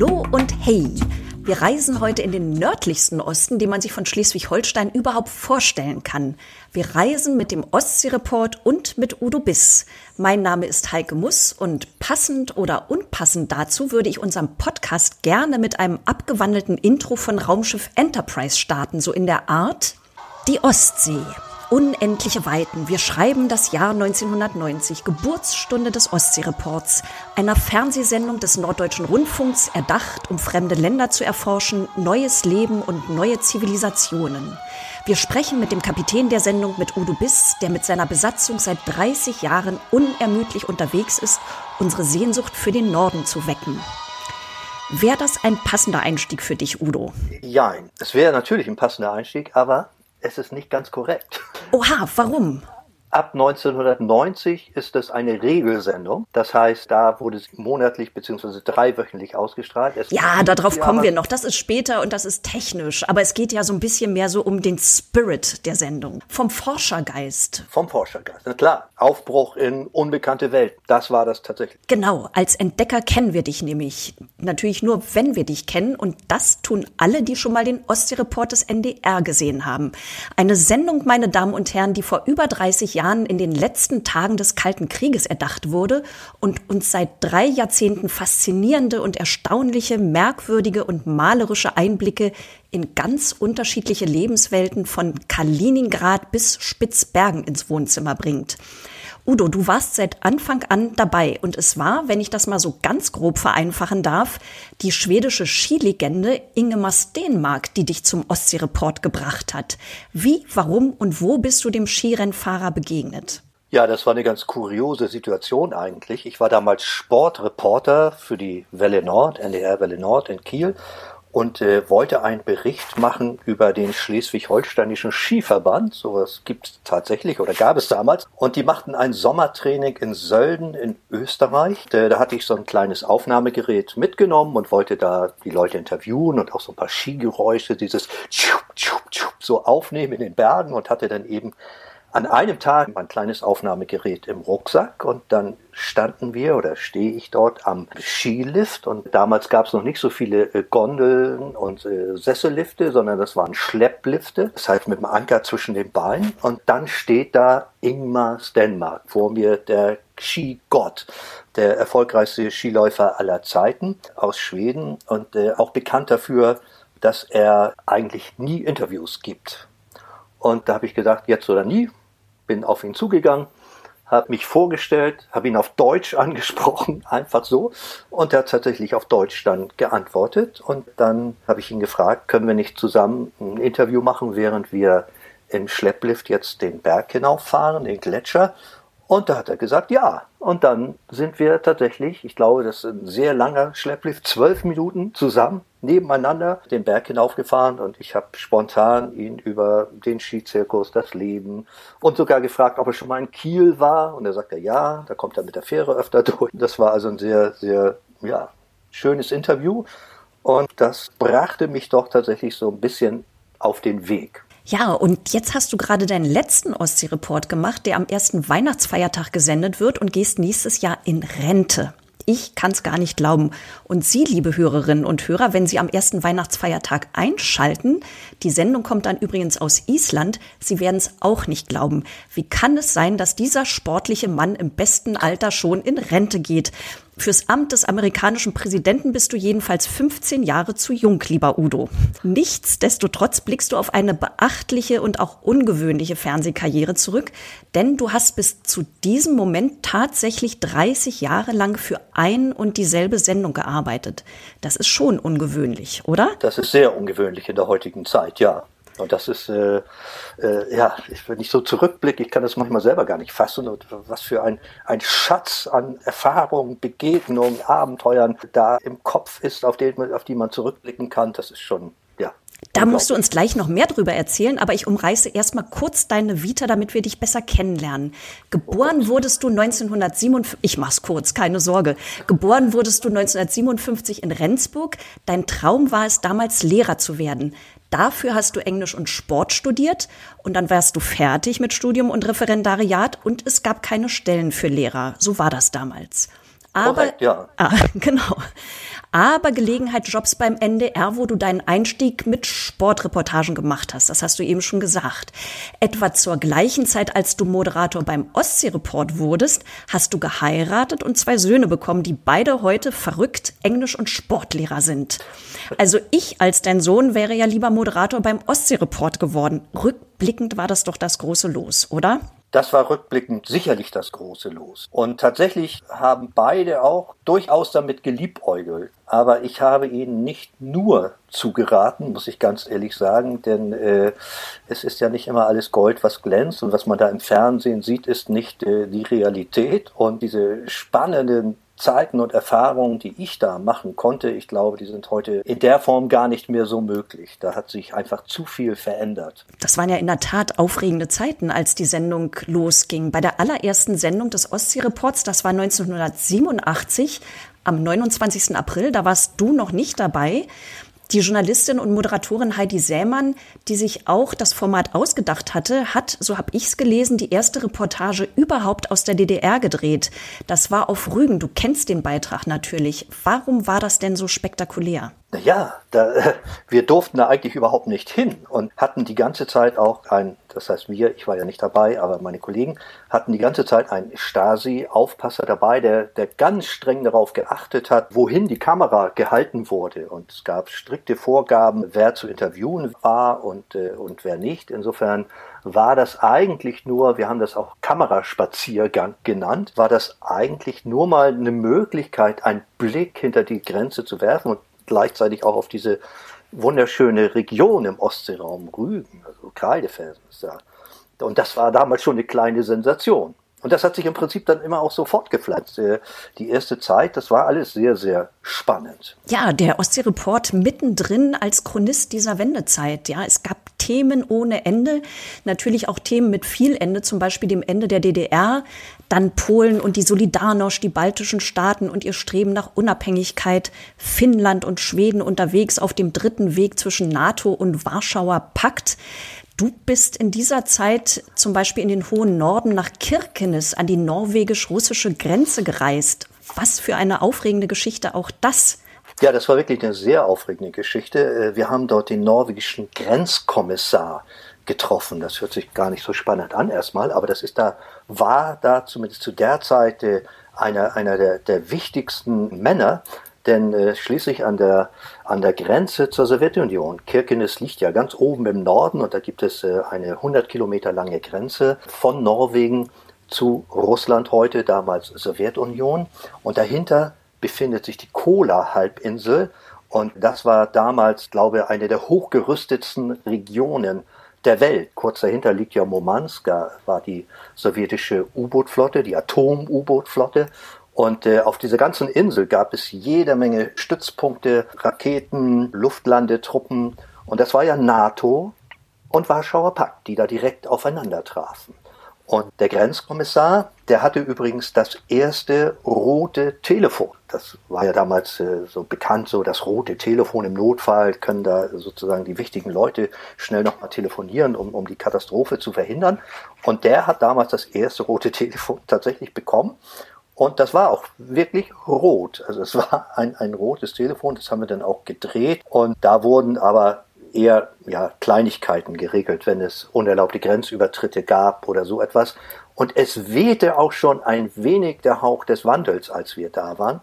Hallo und hey! Wir reisen heute in den nördlichsten Osten, den man sich von Schleswig-Holstein überhaupt vorstellen kann. Wir reisen mit dem Ostsee-Report und mit Udo Biss. Mein Name ist Heike Muss und passend oder unpassend dazu würde ich unseren Podcast gerne mit einem abgewandelten Intro von Raumschiff Enterprise starten, so in der Art Die Ostsee. Unendliche Weiten. Wir schreiben das Jahr 1990, Geburtsstunde des Ostseereports, einer Fernsehsendung des Norddeutschen Rundfunks, erdacht, um fremde Länder zu erforschen, neues Leben und neue Zivilisationen. Wir sprechen mit dem Kapitän der Sendung, mit Udo Biss, der mit seiner Besatzung seit 30 Jahren unermüdlich unterwegs ist, unsere Sehnsucht für den Norden zu wecken. Wäre das ein passender Einstieg für dich, Udo? Ja, es wäre natürlich ein passender Einstieg, aber es ist nicht ganz korrekt. Oha, warum? Ab 1990 ist es eine Regelsendung. Das heißt, da wurde es monatlich bzw. dreiwöchentlich ausgestrahlt. Es ja, darauf kommen wir noch. Das ist später und das ist technisch. Aber es geht ja so ein bisschen mehr so um den Spirit der Sendung. Vom Forschergeist. Vom Forschergeist, na klar. Aufbruch in unbekannte Welt. Das war das tatsächlich. Genau. Als Entdecker kennen wir dich nämlich. Natürlich nur, wenn wir dich kennen. Und das tun alle, die schon mal den Ostsee-Report des NDR gesehen haben. Eine Sendung, meine Damen und Herren, die vor über 30 Jahren Jahren in den letzten Tagen des Kalten Krieges erdacht wurde und uns seit drei Jahrzehnten faszinierende und erstaunliche, merkwürdige und malerische Einblicke in ganz unterschiedliche Lebenswelten von Kaliningrad bis Spitzbergen ins Wohnzimmer bringt. Udo, du warst seit Anfang an dabei und es war, wenn ich das mal so ganz grob vereinfachen darf, die schwedische Skilegende Ingemar Stenmark, die dich zum Ostseereport gebracht hat. Wie, warum und wo bist du dem Skirennfahrer begegnet? Ja, das war eine ganz kuriose Situation eigentlich. Ich war damals Sportreporter für die Welle Nord, NDR Welle Nord in Kiel und äh, wollte einen Bericht machen über den schleswig-holsteinischen Skiverband. Sowas gibt es tatsächlich oder gab es damals. Und die machten ein Sommertraining in Sölden in Österreich. Da, da hatte ich so ein kleines Aufnahmegerät mitgenommen und wollte da die Leute interviewen und auch so ein paar Skigeräusche, dieses so aufnehmen in den Bergen und hatte dann eben an einem Tag mein kleines Aufnahmegerät im Rucksack und dann standen wir oder stehe ich dort am Skilift und damals gab es noch nicht so viele äh, Gondeln und äh, Sessellifte, sondern das waren Schlepplifte, das heißt mit dem Anker zwischen den Beinen und dann steht da Ingmar Stenmark vor mir, der Skigott, der erfolgreichste Skiläufer aller Zeiten aus Schweden und äh, auch bekannt dafür, dass er eigentlich nie Interviews gibt. Und da habe ich gedacht, jetzt oder nie, bin auf ihn zugegangen, habe mich vorgestellt, habe ihn auf Deutsch angesprochen, einfach so. Und er hat tatsächlich auf Deutsch dann geantwortet. Und dann habe ich ihn gefragt, können wir nicht zusammen ein Interview machen, während wir im Schlepplift jetzt den Berg hinauffahren, den Gletscher. Und da hat er gesagt, ja. Und dann sind wir tatsächlich, ich glaube, das ist ein sehr langer Schlepplift, zwölf Minuten zusammen nebeneinander den Berg hinaufgefahren und ich habe spontan ihn über den Skizirkus, das Leben und sogar gefragt, ob er schon mal in Kiel war. Und er sagte, ja, da kommt er mit der Fähre öfter durch. Das war also ein sehr, sehr, ja, schönes Interview. Und das brachte mich doch tatsächlich so ein bisschen auf den Weg. Ja, und jetzt hast du gerade deinen letzten Ostsee-Report gemacht, der am ersten Weihnachtsfeiertag gesendet wird und gehst nächstes Jahr in Rente. Ich kann es gar nicht glauben. Und Sie, liebe Hörerinnen und Hörer, wenn Sie am ersten Weihnachtsfeiertag einschalten, die Sendung kommt dann übrigens aus Island, Sie werden es auch nicht glauben. Wie kann es sein, dass dieser sportliche Mann im besten Alter schon in Rente geht? Fürs Amt des amerikanischen Präsidenten bist du jedenfalls 15 Jahre zu jung, lieber Udo. Nichtsdestotrotz blickst du auf eine beachtliche und auch ungewöhnliche Fernsehkarriere zurück, denn du hast bis zu diesem Moment tatsächlich 30 Jahre lang für ein und dieselbe Sendung gearbeitet. Das ist schon ungewöhnlich, oder? Das ist sehr ungewöhnlich in der heutigen Zeit, ja. Und das ist, äh, äh, ja, wenn ich so zurückblicke, ich kann das manchmal selber gar nicht fassen, und was für ein, ein Schatz an Erfahrungen, Begegnungen, Abenteuern da im Kopf ist, auf, den, auf die man zurückblicken kann, das ist schon, ja. Da musst du uns gleich noch mehr drüber erzählen, aber ich umreiße erstmal kurz deine Vita, damit wir dich besser kennenlernen. Geboren oh wurdest du 1957, ich mach's kurz, keine Sorge. Geboren wurdest du 1957 in Rendsburg. Dein Traum war es, damals Lehrer zu werden. Dafür hast du Englisch und Sport studiert und dann warst du fertig mit Studium und Referendariat und es gab keine Stellen für Lehrer. So war das damals. Aber, Korrekt, ja. Ah, genau. Aber Gelegenheitsjobs beim NDR, wo du deinen Einstieg mit Sportreportagen gemacht hast. Das hast du eben schon gesagt. Etwa zur gleichen Zeit, als du Moderator beim Ostsee-Report wurdest, hast du geheiratet und zwei Söhne bekommen, die beide heute verrückt Englisch- und Sportlehrer sind. Also ich als dein Sohn wäre ja lieber Moderator beim Ostsee-Report geworden. Rückblickend war das doch das große Los, oder? Das war rückblickend sicherlich das große Los. Und tatsächlich haben beide auch durchaus damit geliebäugelt. Aber ich habe ihnen nicht nur zugeraten, muss ich ganz ehrlich sagen, denn äh, es ist ja nicht immer alles Gold, was glänzt. Und was man da im Fernsehen sieht, ist nicht äh, die Realität. Und diese spannenden Zeiten und Erfahrungen, die ich da machen konnte, ich glaube, die sind heute in der Form gar nicht mehr so möglich. Da hat sich einfach zu viel verändert. Das waren ja in der Tat aufregende Zeiten, als die Sendung losging. Bei der allerersten Sendung des Ostsee-Reports, das war 1987, am 29. April, da warst du noch nicht dabei. Die Journalistin und Moderatorin Heidi Sämann, die sich auch das Format ausgedacht hatte, hat, so habe ich es gelesen, die erste Reportage überhaupt aus der DDR gedreht. Das war auf Rügen. Du kennst den Beitrag natürlich. Warum war das denn so spektakulär? Naja, da, wir durften da eigentlich überhaupt nicht hin und hatten die ganze Zeit auch ein, das heißt wir, ich war ja nicht dabei, aber meine Kollegen hatten die ganze Zeit einen Stasi-Aufpasser dabei, der, der ganz streng darauf geachtet hat, wohin die Kamera gehalten wurde. Und es gab strikte Vorgaben, wer zu interviewen war und, äh, und wer nicht. Insofern war das eigentlich nur, wir haben das auch Kameraspaziergang genannt, war das eigentlich nur mal eine Möglichkeit, einen Blick hinter die Grenze zu werfen und gleichzeitig auch auf diese wunderschöne Region im Ostseeraum Rügen, also Kreidefelsen ist. Und das war damals schon eine kleine Sensation. Und das hat sich im Prinzip dann immer auch so fortgepflanzt. Äh, die erste Zeit, das war alles sehr, sehr spannend. Ja, der Ostsee-Report mittendrin als Chronist dieser Wendezeit. Ja, es gab Themen ohne Ende, natürlich auch Themen mit viel Ende, zum Beispiel dem Ende der DDR, dann Polen und die Solidarność, die baltischen Staaten und ihr Streben nach Unabhängigkeit, Finnland und Schweden unterwegs auf dem dritten Weg zwischen NATO und Warschauer Pakt. Du bist in dieser Zeit zum Beispiel in den hohen Norden nach Kirkenes an die norwegisch-russische Grenze gereist. Was für eine aufregende Geschichte auch das. Ja, das war wirklich eine sehr aufregende Geschichte. Äh, wir haben dort den norwegischen Grenzkommissar getroffen. Das hört sich gar nicht so spannend an erstmal, aber das ist da, war da zumindest zu der Zeit äh, einer, einer der, der wichtigsten Männer, denn äh, schließlich an der, an der Grenze zur Sowjetunion, Kirkenes liegt ja ganz oben im Norden und da gibt es äh, eine 100 Kilometer lange Grenze von Norwegen zu Russland heute, damals Sowjetunion. Und dahinter befindet sich die Kola-Halbinsel. Und das war damals, glaube ich, eine der hochgerüstetsten Regionen der Welt. Kurz dahinter liegt ja Murmansk, da war die sowjetische U-Boot-Flotte, die Atom-U-Boot-Flotte. Und äh, auf dieser ganzen Insel gab es jede Menge Stützpunkte, Raketen, Luftlandetruppen. Und das war ja NATO und Warschauer Pakt, die da direkt aufeinander trafen. Und der Grenzkommissar, der hatte übrigens das erste rote Telefon. Das war ja damals äh, so bekannt, so das rote Telefon im Notfall können da sozusagen die wichtigen Leute schnell nochmal telefonieren, um, um die Katastrophe zu verhindern. Und der hat damals das erste rote Telefon tatsächlich bekommen. Und das war auch wirklich rot. Also es war ein, ein rotes Telefon, das haben wir dann auch gedreht. Und da wurden aber eher ja, Kleinigkeiten geregelt, wenn es unerlaubte Grenzübertritte gab oder so etwas. Und es wehte auch schon ein wenig der Hauch des Wandels, als wir da waren.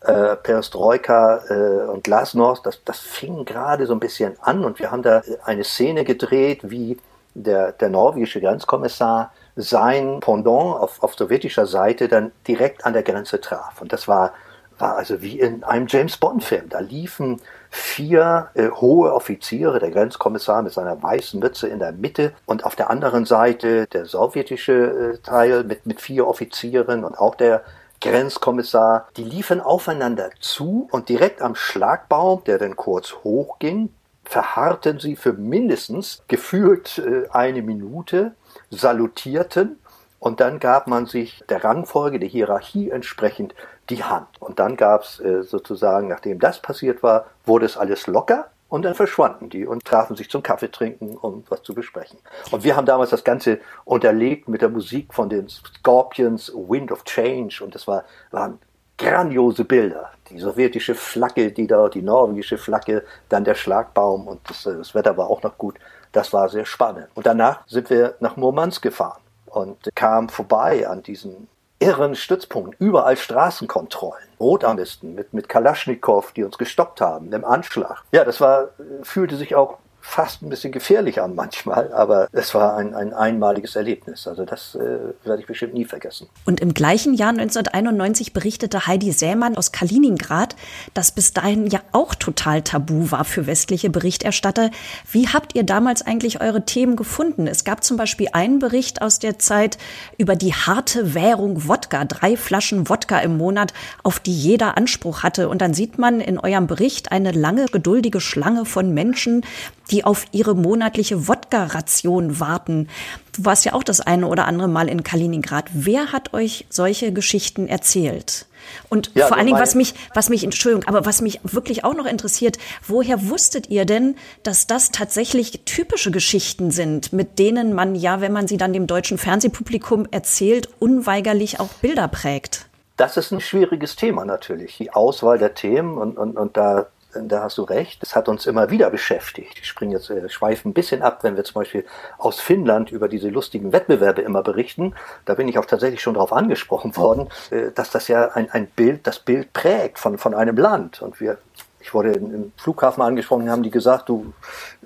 Äh, Perestroika äh, und Glasnost, das, das fing gerade so ein bisschen an und wir haben da eine Szene gedreht, wie der, der norwegische Grenzkommissar sein Pendant auf, auf sowjetischer Seite dann direkt an der Grenze traf. Und das war, war also wie in einem James Bond-Film. Da liefen vier äh, hohe Offiziere, der Grenzkommissar mit seiner weißen Mütze in der Mitte und auf der anderen Seite der sowjetische äh, Teil mit, mit vier Offizieren und auch der Grenzkommissar, die liefen aufeinander zu und direkt am Schlagbaum, der dann kurz hochging, verharrten sie für mindestens gefühlt äh, eine Minute, salutierten und dann gab man sich der Rangfolge, der Hierarchie entsprechend die Hand. Und dann gab es äh, sozusagen, nachdem das passiert war, wurde es alles locker und dann verschwanden die und trafen sich zum Kaffee trinken, um was zu besprechen. Und wir haben damals das Ganze unterlegt mit der Musik von den Scorpions, Wind of Change und das war, waren grandiose Bilder. die sowjetische Flagge, die da, die norwegische Flagge, dann der Schlagbaum und das, das Wetter war auch noch gut. Das war sehr spannend. Und danach sind wir nach Murmansk gefahren und kamen vorbei an diesen irren Stützpunkten, überall Straßenkontrollen, Rotarmisten mit, mit Kalaschnikow, die uns gestoppt haben, im Anschlag. Ja, das war, fühlte sich auch fast ein bisschen gefährlich an manchmal, aber es war ein, ein einmaliges Erlebnis. Also das äh, werde ich bestimmt nie vergessen. Und im gleichen Jahr 1991 berichtete Heidi Sämann aus Kaliningrad, das bis dahin ja auch total tabu war für westliche Berichterstatter. Wie habt ihr damals eigentlich eure Themen gefunden? Es gab zum Beispiel einen Bericht aus der Zeit über die harte Währung Wodka, drei Flaschen Wodka im Monat, auf die jeder Anspruch hatte. Und dann sieht man in eurem Bericht eine lange, geduldige Schlange von Menschen, die auf ihre monatliche Wodka-Ration warten. Du warst ja auch das eine oder andere Mal in Kaliningrad. Wer hat euch solche Geschichten erzählt? Und ja, vor allen Dingen, was mich, was mich, Entschuldigung, aber was mich wirklich auch noch interessiert, woher wusstet ihr denn, dass das tatsächlich typische Geschichten sind, mit denen man ja, wenn man sie dann dem deutschen Fernsehpublikum erzählt, unweigerlich auch Bilder prägt? Das ist ein schwieriges Thema natürlich, die Auswahl der Themen und, und, und da da hast du recht, das hat uns immer wieder beschäftigt. Ich springe jetzt, äh, schweife ein bisschen ab, wenn wir zum Beispiel aus Finnland über diese lustigen Wettbewerbe immer berichten. Da bin ich auch tatsächlich schon darauf angesprochen worden, äh, dass das ja ein, ein Bild, das Bild prägt von, von einem Land. Und wir ich wurde im Flughafen angesprochen, haben die gesagt, du,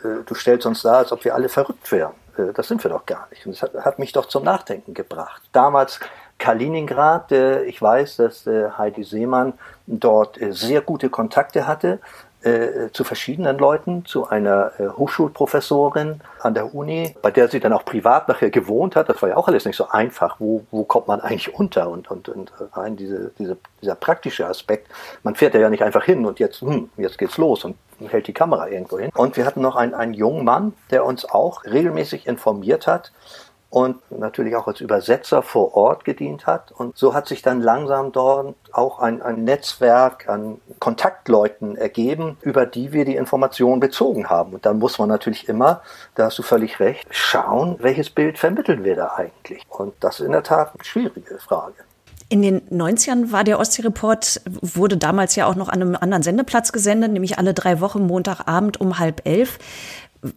äh, du stellst uns da, als ob wir alle verrückt wären. Äh, das sind wir doch gar nicht. Und das hat, hat mich doch zum Nachdenken gebracht. Damals Kaliningrad. Äh, ich weiß, dass äh, Heidi Seemann dort äh, sehr gute Kontakte hatte zu verschiedenen Leuten, zu einer Hochschulprofessorin an der Uni, bei der sie dann auch privat nachher gewohnt hat. Das war ja auch alles nicht so einfach. Wo, wo kommt man eigentlich unter? Und, und, und rein diese, diese, dieser praktische Aspekt. Man fährt ja nicht einfach hin und jetzt, hm, jetzt geht's los und hält die Kamera irgendwo hin. Und wir hatten noch einen, einen jungen Mann, der uns auch regelmäßig informiert hat und natürlich auch als Übersetzer vor Ort gedient hat. Und so hat sich dann langsam dort auch ein, ein Netzwerk an Kontaktleuten ergeben, über die wir die Informationen bezogen haben. Und dann muss man natürlich immer, da hast du völlig recht, schauen, welches Bild vermitteln wir da eigentlich. Und das ist in der Tat eine schwierige Frage. In den 90ern war der Ostsee-Report, wurde damals ja auch noch an einem anderen Sendeplatz gesendet, nämlich alle drei Wochen Montagabend um halb elf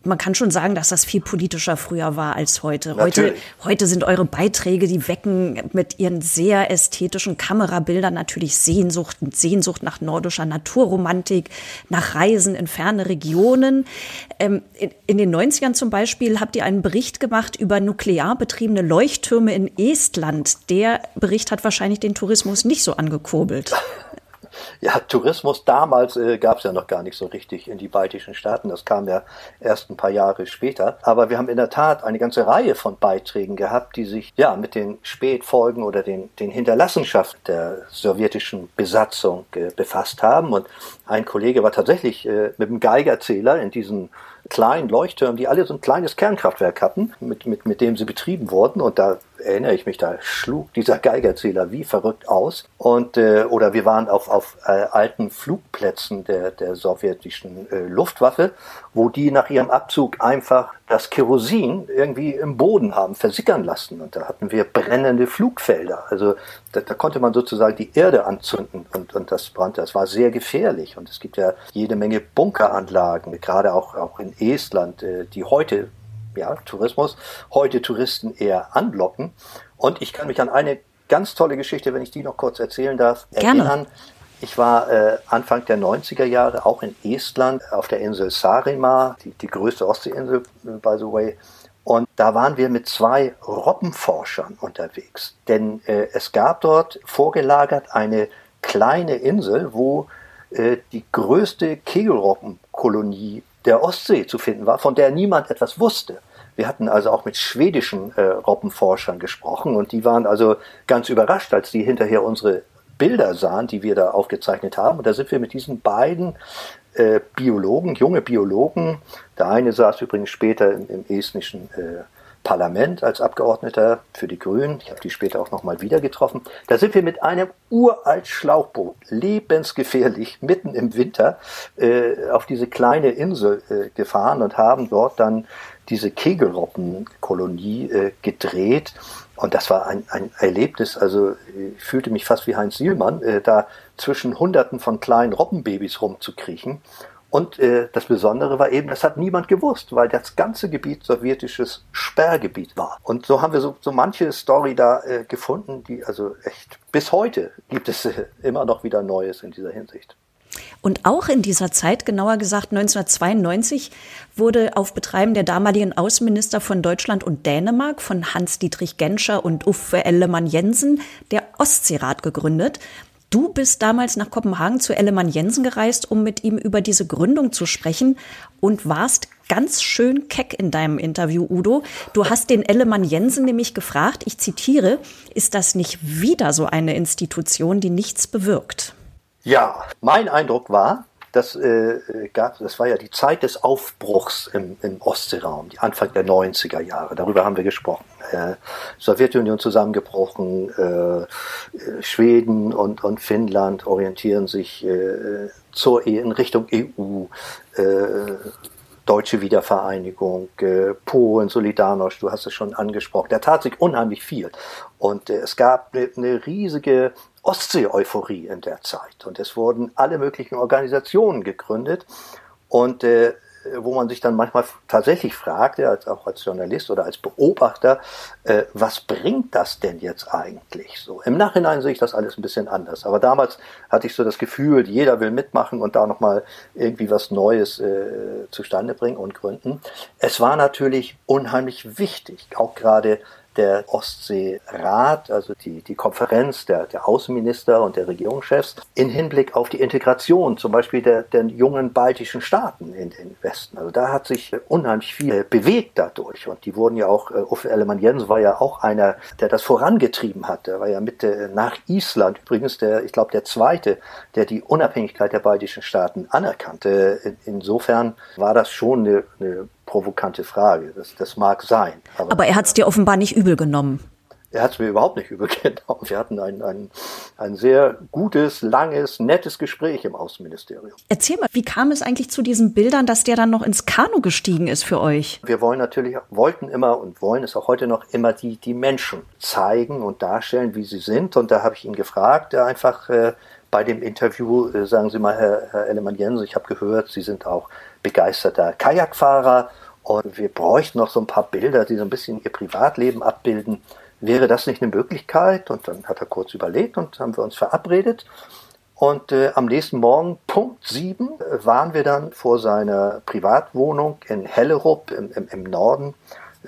man kann schon sagen, dass das viel politischer früher war als heute. Heute, heute sind eure Beiträge, die wecken mit ihren sehr ästhetischen Kamerabildern natürlich Sehnsucht, Sehnsucht nach nordischer Naturromantik, nach Reisen in ferne Regionen. Ähm, in, in, den 90ern zum Beispiel habt ihr einen Bericht gemacht über nuklear betriebene Leuchttürme in Estland. Der Bericht hat wahrscheinlich den Tourismus nicht so angekurbelt. Ja, Tourismus damals äh, gab es ja noch gar nicht so richtig in die baltischen Staaten. Das kam ja erst ein paar Jahre später. Aber wir haben in der Tat eine ganze Reihe von Beiträgen gehabt, die sich ja mit den Spätfolgen oder den, den Hinterlassenschaften der sowjetischen Besatzung äh, befasst haben. Und ein Kollege war tatsächlich äh, mit dem Geigerzähler in diesen kleinen Leuchttürmen, die alle so ein kleines Kernkraftwerk hatten, mit, mit, mit dem sie betrieben wurden. Und da erinnere ich mich, da schlug dieser Geigerzähler wie verrückt aus. Und äh, oder wir waren auf, auf äh, alten Flugplätzen der, der sowjetischen äh, Luftwaffe, wo die nach ihrem Abzug einfach das Kerosin irgendwie im Boden haben versickern lassen. Und da hatten wir brennende Flugfelder. Also da, da konnte man sozusagen die Erde anzünden und, und das brannte. Das war sehr gefährlich. Und es gibt ja jede Menge Bunkeranlagen, gerade auch, auch in Estland, äh, die heute ja, Tourismus, heute Touristen eher anlocken. Und ich kann mich an eine ganz tolle Geschichte, wenn ich die noch kurz erzählen darf, Gerne. erinnern. Ich war äh, Anfang der 90er Jahre auch in Estland auf der Insel Saaremaa, die, die größte Ostseeinsel, by the way. Und da waren wir mit zwei Robbenforschern unterwegs. Denn äh, es gab dort vorgelagert eine kleine Insel, wo äh, die größte Kegelrobbenkolonie der Ostsee zu finden war, von der niemand etwas wusste. Wir hatten also auch mit schwedischen äh, Robbenforschern gesprochen und die waren also ganz überrascht, als die hinterher unsere Bilder sahen, die wir da aufgezeichnet haben. Und da sind wir mit diesen beiden äh, Biologen, junge Biologen, der eine saß übrigens später im, im estnischen äh, Parlament als Abgeordneter für die Grünen. Ich habe die später auch nochmal wieder getroffen. Da sind wir mit einem uralt Schlauchboot, lebensgefährlich, mitten im Winter, äh, auf diese kleine Insel äh, gefahren und haben dort dann diese Kegelrobbenkolonie äh, gedreht. Und das war ein, ein Erlebnis, also ich fühlte mich fast wie Heinz Sielmann, äh, da zwischen Hunderten von kleinen Robbenbabys rumzukriechen. Und äh, das Besondere war eben, das hat niemand gewusst, weil das ganze Gebiet sowjetisches Sperrgebiet war. Und so haben wir so, so manche Story da äh, gefunden, die also echt bis heute gibt es äh, immer noch wieder Neues in dieser Hinsicht. Und auch in dieser Zeit, genauer gesagt 1992, wurde auf Betreiben der damaligen Außenminister von Deutschland und Dänemark, von Hans-Dietrich Genscher und Uffe Ellemann Jensen, der Ostseerat gegründet. Du bist damals nach Kopenhagen zu Ellemann Jensen gereist, um mit ihm über diese Gründung zu sprechen und warst ganz schön keck in deinem Interview, Udo. Du hast den Ellemann Jensen nämlich gefragt, ich zitiere, ist das nicht wieder so eine Institution, die nichts bewirkt? Ja, mein Eindruck war, das, äh, gab, das war ja die Zeit des Aufbruchs im, im Ostseeraum, die Anfang der 90er Jahre. Darüber haben wir gesprochen. Äh, Sowjetunion zusammengebrochen, äh, Schweden und, und Finnland orientieren sich äh, zur, e, in Richtung EU. Äh, deutsche Wiedervereinigung, äh, Polen, Solidarność, du hast es schon angesprochen. Da tat sich unheimlich viel. Und äh, es gab eine, eine riesige Ostsee-Euphorie in der Zeit. Und es wurden alle möglichen Organisationen gegründet. Und äh, wo man sich dann manchmal tatsächlich fragt, ja, als, auch als Journalist oder als Beobachter, äh, was bringt das denn jetzt eigentlich so? Im Nachhinein sehe ich das alles ein bisschen anders. Aber damals hatte ich so das Gefühl, jeder will mitmachen und da nochmal irgendwie was Neues äh, zustande bringen und gründen. Es war natürlich unheimlich wichtig, auch gerade der Ostseerat, also die, die Konferenz der, der Außenminister und der Regierungschefs, in Hinblick auf die Integration zum Beispiel der, der jungen baltischen Staaten in den Westen. Also da hat sich unheimlich viel bewegt dadurch. Und die wurden ja auch, äh, Uffe Ellemann Jensen war ja auch einer, der das vorangetrieben hat. Der war ja mit äh, nach Island übrigens der, ich glaube, der zweite, der die Unabhängigkeit der baltischen Staaten anerkannte. In, insofern war das schon eine, eine provokante Frage. Das, das mag sein. Aber, aber er hat es dir offenbar nicht übel genommen. Er hat es mir überhaupt nicht übel genommen. Wir hatten ein, ein, ein sehr gutes, langes, nettes Gespräch im Außenministerium. Erzähl mal, wie kam es eigentlich zu diesen Bildern, dass der dann noch ins Kanu gestiegen ist für euch? Wir wollen natürlich, wollten immer und wollen es auch heute noch immer die, die Menschen zeigen und darstellen, wie sie sind. Und da habe ich ihn gefragt, einfach äh, bei dem Interview, äh, sagen Sie mal, Herr, Herr Ellemann-Jensen, ich habe gehört, Sie sind auch begeisterter Kajakfahrer und wir bräuchten noch so ein paar Bilder, die so ein bisschen ihr Privatleben abbilden. Wäre das nicht eine Möglichkeit? Und dann hat er kurz überlegt und haben wir uns verabredet. Und äh, am nächsten Morgen, Punkt 7, äh, waren wir dann vor seiner Privatwohnung in Hellerup im, im, im Norden,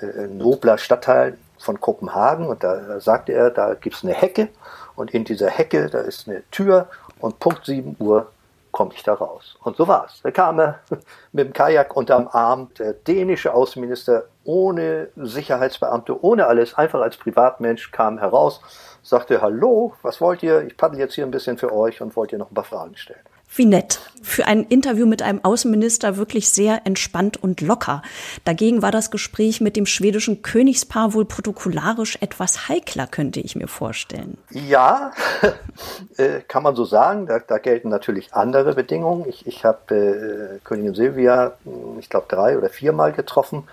äh, nobler Stadtteil von Kopenhagen. Und da sagte er, da gibt es eine Hecke und in dieser Hecke, da ist eine Tür und Punkt 7 Uhr komme ich da raus. Und so war's. Da kam er mit dem Kajak unterm Arm, der dänische Außenminister ohne Sicherheitsbeamte, ohne alles, einfach als Privatmensch kam heraus, sagte, hallo, was wollt ihr? Ich paddel jetzt hier ein bisschen für euch und wollt ihr noch ein paar Fragen stellen. Wie nett. Für ein Interview mit einem Außenminister wirklich sehr entspannt und locker. Dagegen war das Gespräch mit dem schwedischen Königspaar wohl protokollarisch etwas heikler, könnte ich mir vorstellen. Ja, äh, kann man so sagen. Da, da, gelten natürlich andere Bedingungen. Ich, ich habe äh, Königin Silvia, hm, ich glaube, drei oder viermal getroffen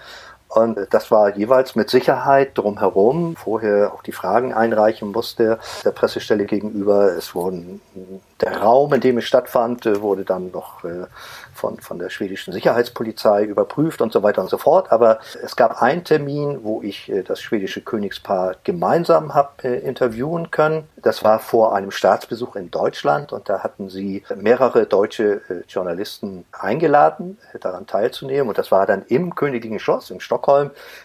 und das war jeweils mit Sicherheit drumherum, vorher auch die Fragen einreichen musste der Pressestelle gegenüber. Es wurden der Raum, in dem es stattfand, wurde dann noch äh, von, von der schwedischen Sicherheitspolizei überprüft und so weiter und so fort. Aber es gab einen Termin, wo ich äh, das schwedische Königspaar gemeinsam habe äh, interviewen können. Das war vor einem Staatsbesuch in Deutschland und da hatten sie mehrere deutsche Journalisten eingeladen, daran teilzunehmen. Und das war dann im Königlichen Schloss in Stockholm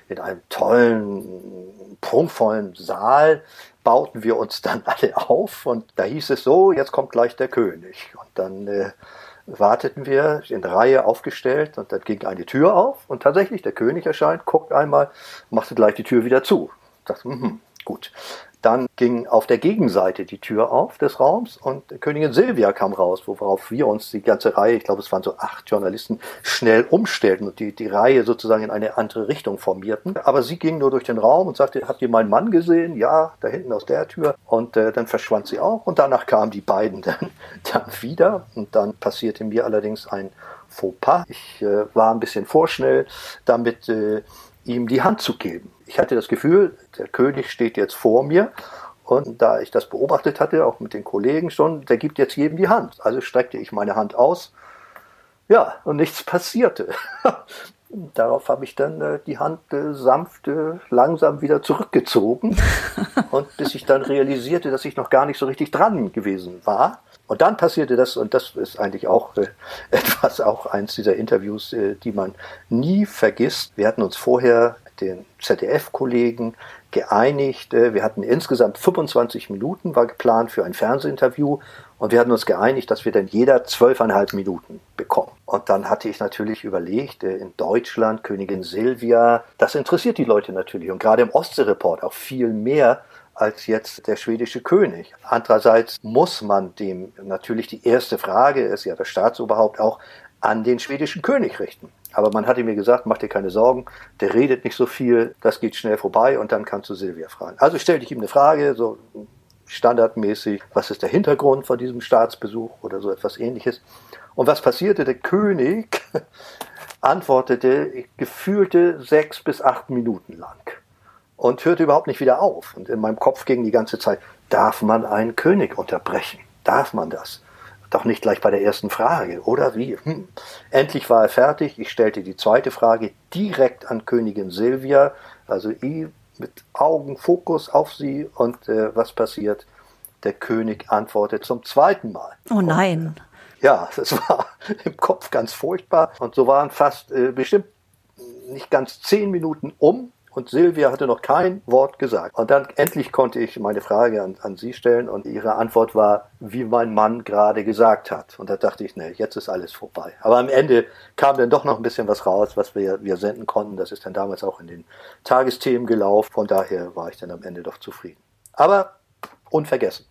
in einem tollen, prunkvollen Saal bauten wir uns dann alle auf und da hieß es so, jetzt kommt gleich der König. Und dann äh, warteten wir in Reihe aufgestellt und dann ging eine Tür auf und tatsächlich der König erscheint, guckt einmal, machte gleich die Tür wieder zu. Dachte, mh, Gut. Dann ging auf der Gegenseite die Tür auf des Raums und Königin Silvia kam raus, worauf wir uns die ganze Reihe, ich glaube es waren so acht Journalisten, schnell umstellten und die, die Reihe sozusagen in eine andere Richtung formierten. Aber sie ging nur durch den Raum und sagte, habt ihr meinen Mann gesehen? Ja, da hinten aus der Tür. Und äh, dann verschwand sie auch und danach kamen die beiden dann, dann wieder und dann passierte mir allerdings ein Fauxpas. Ich äh, war ein bisschen vorschnell damit, äh, ihm die Hand zu geben. Ich hatte das Gefühl, der König steht jetzt vor mir und da ich das beobachtet hatte, auch mit den Kollegen schon, der gibt jetzt jedem die Hand. Also streckte ich meine Hand aus. Ja, und nichts passierte. Darauf habe ich dann äh, die Hand äh, sanft, äh, langsam wieder zurückgezogen. und bis ich dann realisierte, dass ich noch gar nicht so richtig dran gewesen war. Und dann passierte das, und das ist eigentlich auch äh, etwas, auch eins dieser Interviews, äh, die man nie vergisst. Wir hatten uns vorher den ZDF-Kollegen geeinigt. Äh, wir hatten insgesamt 25 Minuten, war geplant für ein Fernsehinterview. Und wir hatten uns geeinigt, dass wir dann jeder zwölfeinhalb Minuten bekommen. Und dann hatte ich natürlich überlegt, äh, in Deutschland, Königin Silvia, das interessiert die Leute natürlich. Und gerade im Ostseereport auch viel mehr als jetzt der schwedische König. Andererseits muss man dem natürlich die erste Frage, ist ja das Staatsoberhaupt auch, an den schwedischen König richten. Aber man hatte mir gesagt, mach dir keine Sorgen, der redet nicht so viel, das geht schnell vorbei und dann kannst du Silvia fragen. Also stellte ich ihm eine Frage, so standardmäßig, was ist der Hintergrund von diesem Staatsbesuch oder so etwas ähnliches. Und was passierte? Der König antwortete gefühlte sechs bis acht Minuten lang und hörte überhaupt nicht wieder auf. Und in meinem Kopf ging die ganze Zeit, darf man einen König unterbrechen? Darf man das? Doch nicht gleich bei der ersten Frage, oder wie? Hm. Endlich war er fertig. Ich stellte die zweite Frage direkt an Königin Silvia, also ich mit Augenfokus auf sie. Und äh, was passiert? Der König antwortet zum zweiten Mal. Oh nein. Und, äh, ja, das war im Kopf ganz furchtbar. Und so waren fast äh, bestimmt nicht ganz zehn Minuten um und Silvia hatte noch kein Wort gesagt. Und dann endlich konnte ich meine Frage an, an sie stellen und ihre Antwort war, wie mein Mann gerade gesagt hat. Und da dachte ich, nee, jetzt ist alles vorbei. Aber am Ende kam dann doch noch ein bisschen was raus, was wir, wir senden konnten. Das ist dann damals auch in den Tagesthemen gelaufen. Von daher war ich dann am Ende doch zufrieden. Aber unvergessen.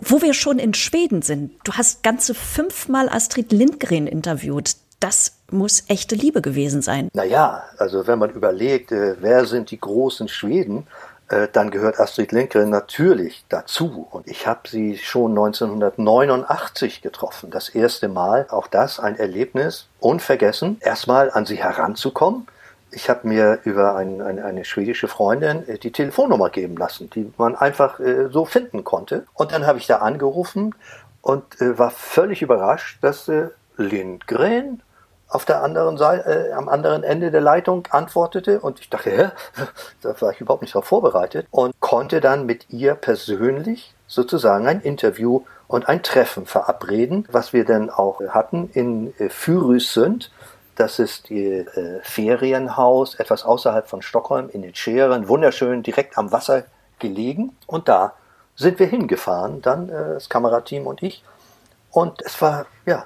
Wo wir schon in Schweden sind, du hast ganze fünfmal Astrid Lindgren interviewt das muss echte Liebe gewesen sein. Naja, also wenn man überlegt, äh, wer sind die großen Schweden, äh, dann gehört Astrid Lindgren natürlich dazu. Und ich habe sie schon 1989 getroffen. Das erste Mal, auch das ein Erlebnis, unvergessen, erstmal an sie heranzukommen. Ich habe mir über ein, ein, eine schwedische Freundin äh, die Telefonnummer geben lassen, die man einfach äh, so finden konnte. Und dann habe ich da angerufen und äh, war völlig überrascht, dass äh, Lindgren auf der anderen Seite, äh, am anderen Ende der Leitung antwortete und ich dachte, hä? da war ich überhaupt nicht darauf vorbereitet und konnte dann mit ihr persönlich sozusagen ein Interview und ein Treffen verabreden, was wir dann auch hatten in äh, Fürysund. Das ist die äh, Ferienhaus etwas außerhalb von Stockholm in den Scheren, wunderschön direkt am Wasser gelegen und da sind wir hingefahren, dann äh, das Kamerateam und ich und es war ja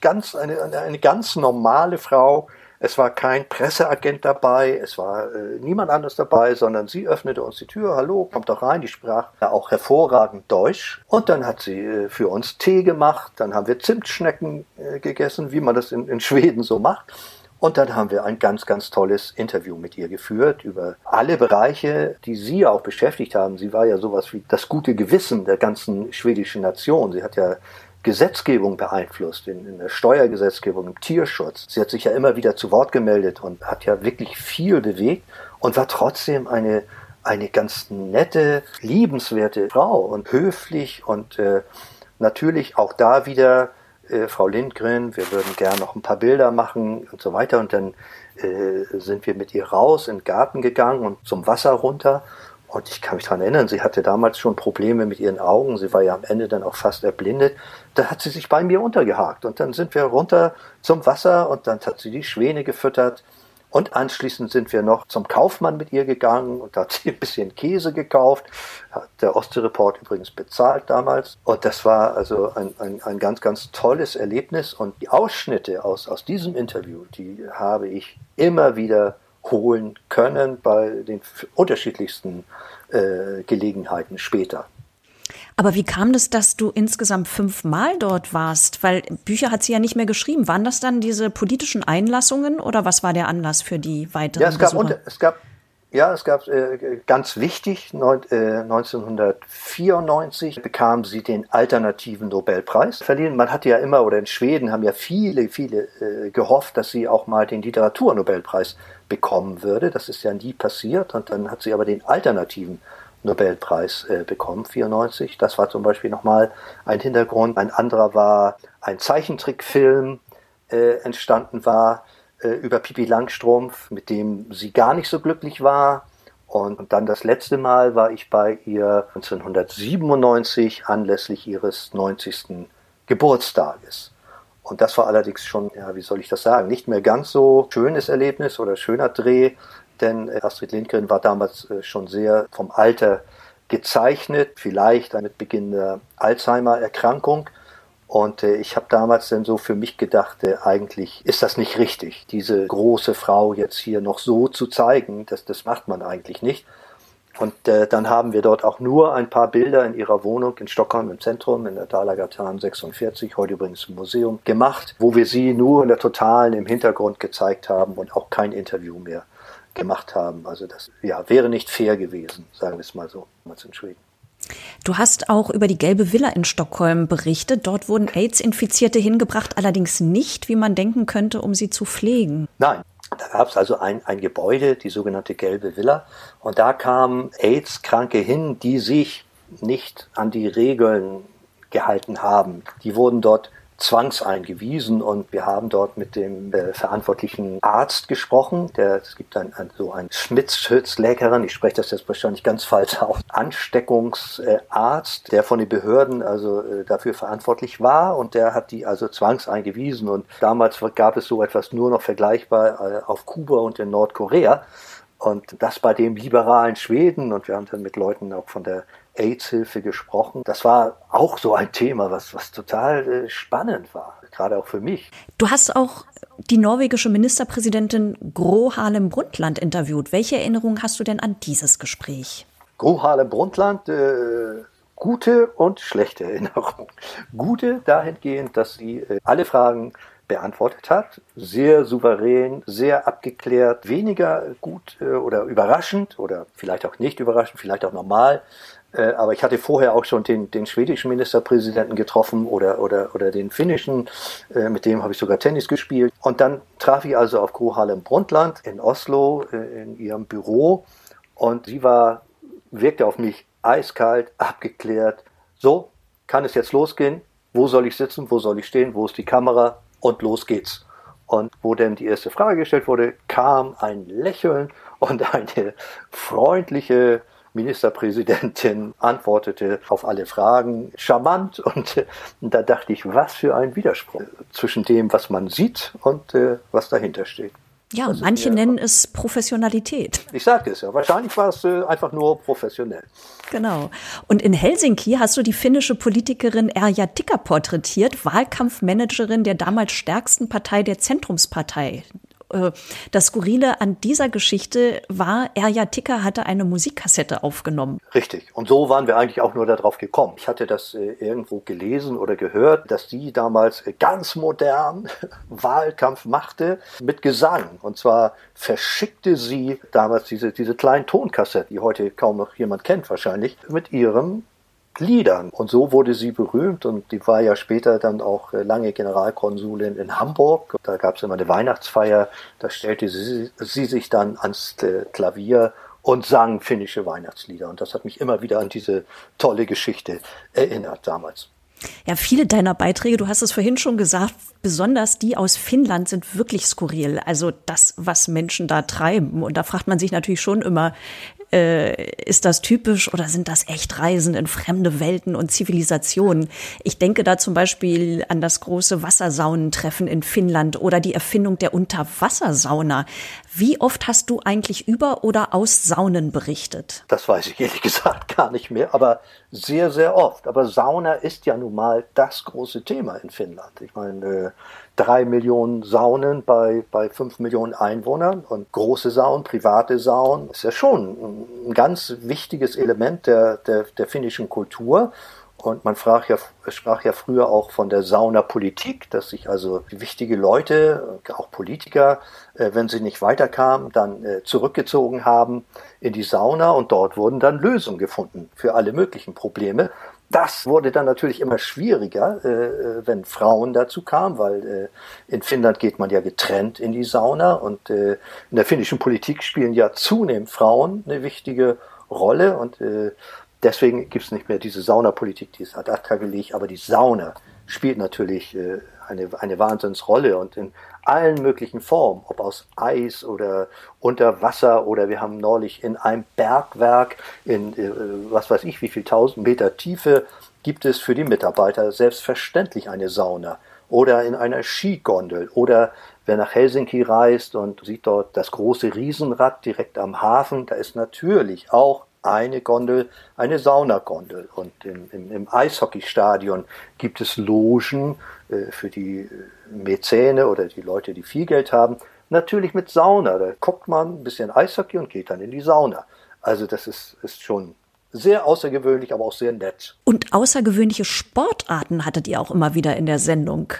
ganz, eine, eine ganz normale Frau. Es war kein Presseagent dabei, es war äh, niemand anderes dabei, sondern sie öffnete uns die Tür. Hallo, kommt doch rein. Die sprach ja auch hervorragend Deutsch. Und dann hat sie äh, für uns Tee gemacht. Dann haben wir Zimtschnecken äh, gegessen, wie man das in, in Schweden so macht. Und dann haben wir ein ganz, ganz tolles Interview mit ihr geführt über alle Bereiche, die sie auch beschäftigt haben. Sie war ja sowas wie das gute Gewissen der ganzen schwedischen Nation. Sie hat ja Gesetzgebung beeinflusst, in, in, der Steuergesetzgebung, im Tierschutz. Sie hat sich ja immer wieder zu Wort gemeldet und hat ja wirklich viel bewegt und war trotzdem eine, eine ganz nette, liebenswerte Frau und höflich und äh, natürlich auch da wieder äh, Frau Lindgren, wir würden gern noch ein paar Bilder machen und so weiter und dann äh, sind wir mit ihr raus in den Garten gegangen und zum Wasser runter und ich kann mich daran erinnern, sie hatte damals schon Probleme mit ihren Augen. Sie war ja am Ende dann auch fast erblindet. Da hat sie sich bei mir untergehakt. Und dann sind wir runter zum Wasser und dann hat sie die Schwäne gefüttert. Und anschließend sind wir noch zum Kaufmann mit ihr gegangen und hat sie ein bisschen Käse gekauft. Hat der Ostsee-Report übrigens bezahlt damals. Und das war also ein, ein, ein ganz, ganz tolles Erlebnis. Und die Ausschnitte aus, aus diesem Interview, die habe ich immer wieder holen können bei den unterschiedlichsten äh, Gelegenheiten später. Aber wie kam das, dass du insgesamt fünfmal dort warst? Weil Bücher hat sie ja nicht mehr geschrieben. Waren das dann diese politischen Einlassungen oder was war der Anlass für die weiteren ja, es gab, Besuche? es gab ja, es gab äh, ganz wichtig, neun, äh, 1994 bekam sie den alternativen Nobelpreis verliehen. Man hatte ja immer, oder in Schweden haben ja viele, viele äh, gehofft, dass sie auch mal den Literaturnobelpreis bekommen würde. Das ist ja nie passiert und dann hat sie aber den alternativen Nobelpreis äh, bekommen, 94. Das war zum Beispiel nochmal ein Hintergrund. Ein anderer war ein Zeichentrickfilm äh, entstanden war äh, über Pipi Langstrumpf, mit dem sie gar nicht so glücklich war. Und, und dann das letzte Mal war ich bei ihr 1997 anlässlich ihres 90. Geburtstages. Und das war allerdings schon, ja, wie soll ich das sagen, nicht mehr ganz so schönes Erlebnis oder schöner Dreh, denn äh, Astrid Lindgren war damals äh, schon sehr vom Alter gezeichnet, vielleicht mit Beginn der Alzheimer-Erkrankung. Und äh, ich habe damals dann so für mich gedacht, äh, eigentlich ist das nicht richtig, diese große Frau jetzt hier noch so zu zeigen. Das, das macht man eigentlich nicht. Und äh, dann haben wir dort auch nur ein paar Bilder in ihrer Wohnung in Stockholm im Zentrum, in der Dalagatan 46, heute übrigens im Museum, gemacht, wo wir sie nur in der Totalen im Hintergrund gezeigt haben und auch kein Interview mehr gemacht haben. Also das ja, wäre nicht fair gewesen, sagen wir es mal so, damals in Schweden. Du hast auch über die gelbe Villa in Stockholm berichtet. Dort wurden AIDS-Infizierte hingebracht, allerdings nicht, wie man denken könnte, um sie zu pflegen. Nein, da gab es also ein, ein Gebäude, die sogenannte gelbe Villa. Und da kamen AIDS-Kranke hin, die sich nicht an die Regeln gehalten haben. Die wurden dort zwangseingewiesen und wir haben dort mit dem äh, verantwortlichen Arzt gesprochen. Der, es gibt ein, ein, so ein Schmitzschützlägerin, ich spreche das jetzt wahrscheinlich ganz falsch aus, Ansteckungsarzt, der von den Behörden also äh, dafür verantwortlich war und der hat die also zwangseingewiesen und damals gab es so etwas nur noch vergleichbar äh, auf Kuba und in Nordkorea. Und das bei dem liberalen Schweden und wir haben dann mit Leuten auch von der AIDS-Hilfe gesprochen. Das war auch so ein Thema, was, was total äh, spannend war, gerade auch für mich. Du hast auch die norwegische Ministerpräsidentin Gro Harlem Brundtland interviewt. Welche Erinnerungen hast du denn an dieses Gespräch? Gro Harlem Brundtland, äh, gute und schlechte Erinnerungen. Gute dahingehend, dass sie äh, alle Fragen beantwortet hat. Sehr souverän, sehr abgeklärt, weniger gut äh, oder überraschend oder vielleicht auch nicht überraschend, vielleicht auch normal äh, aber ich hatte vorher auch schon den, den schwedischen Ministerpräsidenten getroffen oder, oder, oder den finnischen, äh, mit dem habe ich sogar Tennis gespielt. Und dann traf ich also auf Gro Harlem Brundtland in Oslo äh, in ihrem Büro und sie war, wirkte auf mich eiskalt, abgeklärt. So, kann es jetzt losgehen? Wo soll ich sitzen? Wo soll ich stehen? Wo ist die Kamera? Und los geht's. Und wo denn die erste Frage gestellt wurde, kam ein Lächeln und eine freundliche Ministerpräsidentin antwortete auf alle Fragen charmant und, äh, da dachte ich, was für ein Widerspruch zwischen dem, was man sieht und äh, was dahinter steht. Ja, das manche nennen es Professionalität. Ich sagte es ja, wahrscheinlich war es äh, einfach nur professionell. Genau. Und in Helsinki hast du die finnische Politikerin Erja Tikka porträtiert, Wahlkampfmanagerin der damals stärksten Partei der Zentrumspartei, das Skurrile an dieser Geschichte war, Erja Ticker hatte eine Musikkassette aufgenommen. Richtig. Und so waren wir eigentlich auch nur darauf gekommen. Ich hatte das äh, irgendwo gelesen oder gehört, dass sie damals ganz modern Wahlkampf machte mit Gesang. Und zwar verschickte sie damals diese, diese kleinen Tonkassetten, die heute kaum noch jemand kennt wahrscheinlich, mit ihrem Liedern. Und so wurde sie berühmt und die war ja später dann auch äh, lange Generalkonsulin in Hamburg. Da gab es immer eine Weihnachtsfeier, da stellte sie, sie sich dann ans äh, Klavier und sang finnische Weihnachtslieder. Und das hat mich immer wieder an diese tolle Geschichte erinnert damals. Ja, viele deiner Beiträge, du hast es vorhin schon gesagt, besonders die aus Finnland sind wirklich skurril. Also das, was Menschen da treiben. Und da fragt man sich natürlich schon immer, äh, ist das typisch oder sind das echt Reisen in fremde Welten und Zivilisationen? Ich denke da zum Beispiel an das große Wassersaunentreffen in Finnland oder die Erfindung der Unterwassersauna. Wie oft hast du eigentlich über oder aus Saunen berichtet? Das weiß ich ehrlich gesagt gar nicht mehr, aber sehr, sehr oft. Aber Sauna ist ja nun mal das große Thema in Finnland. Ich meine, äh, drei Millionen Saunen bei, bei fünf Millionen Einwohnern und große Saunen, private Saunen, ist ja schon ein ganz wichtiges Element der, der, der finnischen Kultur. Und man sprach ja, sprach ja früher auch von der Saunapolitik, dass sich also wichtige Leute, auch Politiker, äh, wenn sie nicht weiterkamen, dann äh, zurückgezogen haben in die Sauna und dort wurden dann Lösungen gefunden für alle möglichen Probleme. Das wurde dann natürlich immer schwieriger, äh, wenn Frauen dazu kamen, weil in Finnland geht man ja getrennt in die Sauna und in der finnischen Politik spielen ja zunehmend Frauen eine wichtige Rolle und Deswegen gibt es nicht mehr diese Saunapolitik, die ist ad acta gelegt, aber die Sauna spielt natürlich äh, eine, eine Wahnsinnsrolle und in allen möglichen Formen, ob aus Eis oder unter Wasser oder wir haben neulich in einem Bergwerk in äh, was weiß ich wie viel tausend Meter Tiefe gibt es für die Mitarbeiter selbstverständlich eine Sauna oder in einer Skigondel oder wer nach Helsinki reist und sieht dort das große Riesenrad direkt am Hafen, da ist natürlich auch eine Gondel, eine Saunagondel. Und im, im, im Eishockeystadion gibt es Logen äh, für die äh, Mäzene oder die Leute, die viel Geld haben. Natürlich mit Sauna. Da guckt man ein bisschen Eishockey und geht dann in die Sauna. Also das ist, ist schon sehr außergewöhnlich, aber auch sehr nett. Und außergewöhnliche Sportarten hattet ihr auch immer wieder in der Sendung